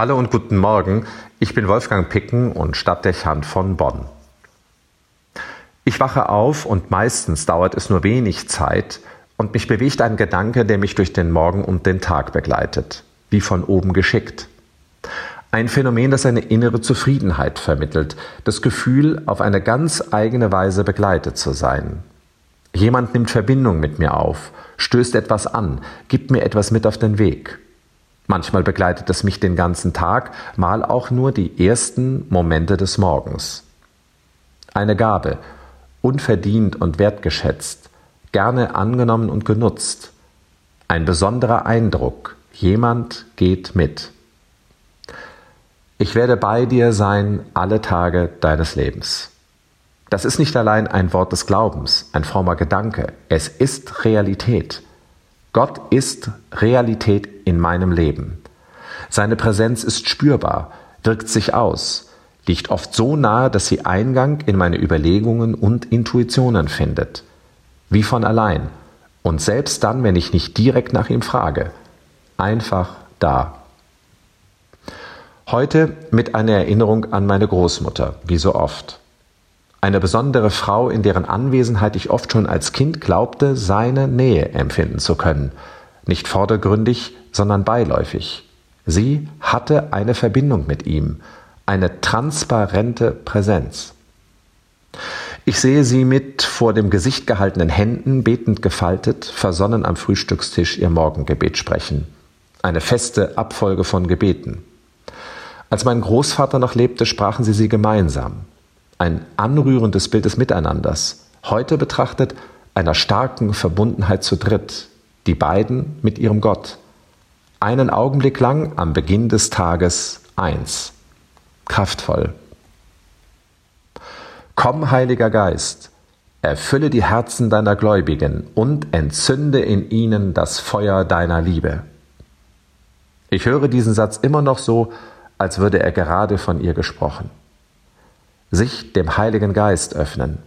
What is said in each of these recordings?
Hallo und guten Morgen, ich bin Wolfgang Picken und Stadtdechant von Bonn. Ich wache auf und meistens dauert es nur wenig Zeit und mich bewegt ein Gedanke, der mich durch den Morgen und den Tag begleitet, wie von oben geschickt. Ein Phänomen, das eine innere Zufriedenheit vermittelt, das Gefühl, auf eine ganz eigene Weise begleitet zu sein. Jemand nimmt Verbindung mit mir auf, stößt etwas an, gibt mir etwas mit auf den Weg. Manchmal begleitet es mich den ganzen Tag, mal auch nur die ersten Momente des Morgens. Eine Gabe, unverdient und wertgeschätzt, gerne angenommen und genutzt. Ein besonderer Eindruck, jemand geht mit. Ich werde bei dir sein alle Tage deines Lebens. Das ist nicht allein ein Wort des Glaubens, ein frommer Gedanke, es ist Realität. Gott ist Realität in meinem Leben. Seine Präsenz ist spürbar, wirkt sich aus, liegt oft so nahe, dass sie Eingang in meine Überlegungen und Intuitionen findet. Wie von allein. Und selbst dann, wenn ich nicht direkt nach ihm frage. Einfach da. Heute mit einer Erinnerung an meine Großmutter, wie so oft. Eine besondere Frau, in deren Anwesenheit ich oft schon als Kind glaubte, seine Nähe empfinden zu können. Nicht vordergründig, sondern beiläufig. Sie hatte eine Verbindung mit ihm, eine transparente Präsenz. Ich sehe sie mit vor dem Gesicht gehaltenen Händen, betend gefaltet, versonnen am Frühstückstisch ihr Morgengebet sprechen. Eine feste Abfolge von Gebeten. Als mein Großvater noch lebte, sprachen sie sie gemeinsam ein anrührendes Bild des Miteinanders. Heute betrachtet einer starken Verbundenheit zu dritt, die beiden mit ihrem Gott. Einen Augenblick lang am Beginn des Tages eins. Kraftvoll. Komm, Heiliger Geist, erfülle die Herzen deiner Gläubigen und entzünde in ihnen das Feuer deiner Liebe. Ich höre diesen Satz immer noch so, als würde er gerade von ihr gesprochen sich dem Heiligen Geist öffnen,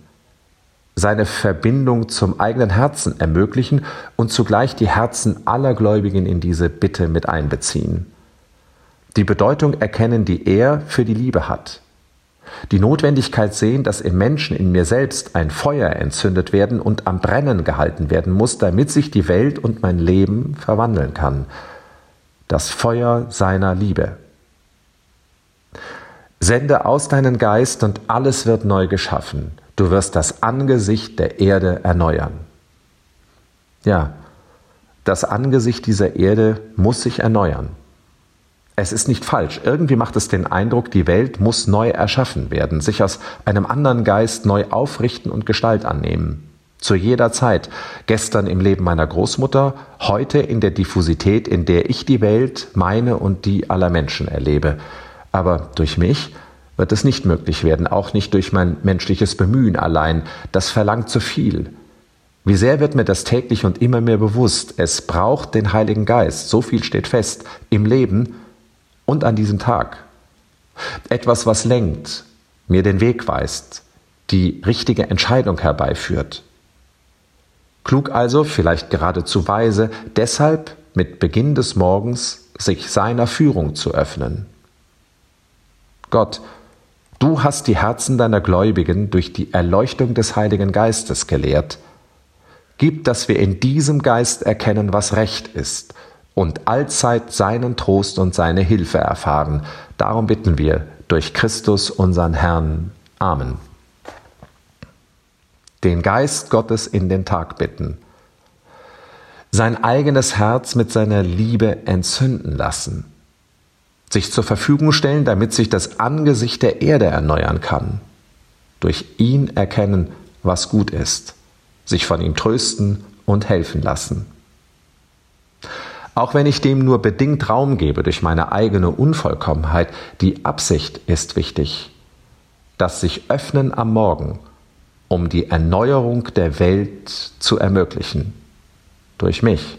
seine Verbindung zum eigenen Herzen ermöglichen und zugleich die Herzen aller Gläubigen in diese Bitte mit einbeziehen. Die Bedeutung erkennen, die er für die Liebe hat. Die Notwendigkeit sehen, dass im Menschen, in mir selbst, ein Feuer entzündet werden und am Brennen gehalten werden muss, damit sich die Welt und mein Leben verwandeln kann. Das Feuer seiner Liebe. Sende aus deinen Geist und alles wird neu geschaffen. Du wirst das Angesicht der Erde erneuern. Ja, das Angesicht dieser Erde muss sich erneuern. Es ist nicht falsch. Irgendwie macht es den Eindruck, die Welt muss neu erschaffen werden, sich aus einem anderen Geist neu aufrichten und Gestalt annehmen. Zu jeder Zeit. Gestern im Leben meiner Großmutter, heute in der Diffusität, in der ich die Welt, meine und die aller Menschen erlebe. Aber durch mich wird es nicht möglich werden, auch nicht durch mein menschliches Bemühen allein. Das verlangt zu viel. Wie sehr wird mir das täglich und immer mehr bewusst, es braucht den Heiligen Geist, so viel steht fest, im Leben und an diesem Tag. Etwas, was lenkt, mir den Weg weist, die richtige Entscheidung herbeiführt. Klug also, vielleicht geradezu weise, deshalb mit Beginn des Morgens sich seiner Führung zu öffnen. Gott, du hast die Herzen deiner Gläubigen durch die Erleuchtung des Heiligen Geistes gelehrt. Gib, dass wir in diesem Geist erkennen, was recht ist und allzeit seinen Trost und seine Hilfe erfahren. Darum bitten wir durch Christus unseren Herrn. Amen. Den Geist Gottes in den Tag bitten. Sein eigenes Herz mit seiner Liebe entzünden lassen sich zur Verfügung stellen, damit sich das Angesicht der Erde erneuern kann. Durch ihn erkennen, was gut ist, sich von ihm trösten und helfen lassen. Auch wenn ich dem nur bedingt Raum gebe durch meine eigene Unvollkommenheit, die Absicht ist wichtig. Das sich öffnen am Morgen, um die Erneuerung der Welt zu ermöglichen. Durch mich.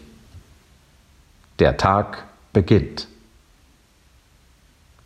Der Tag beginnt.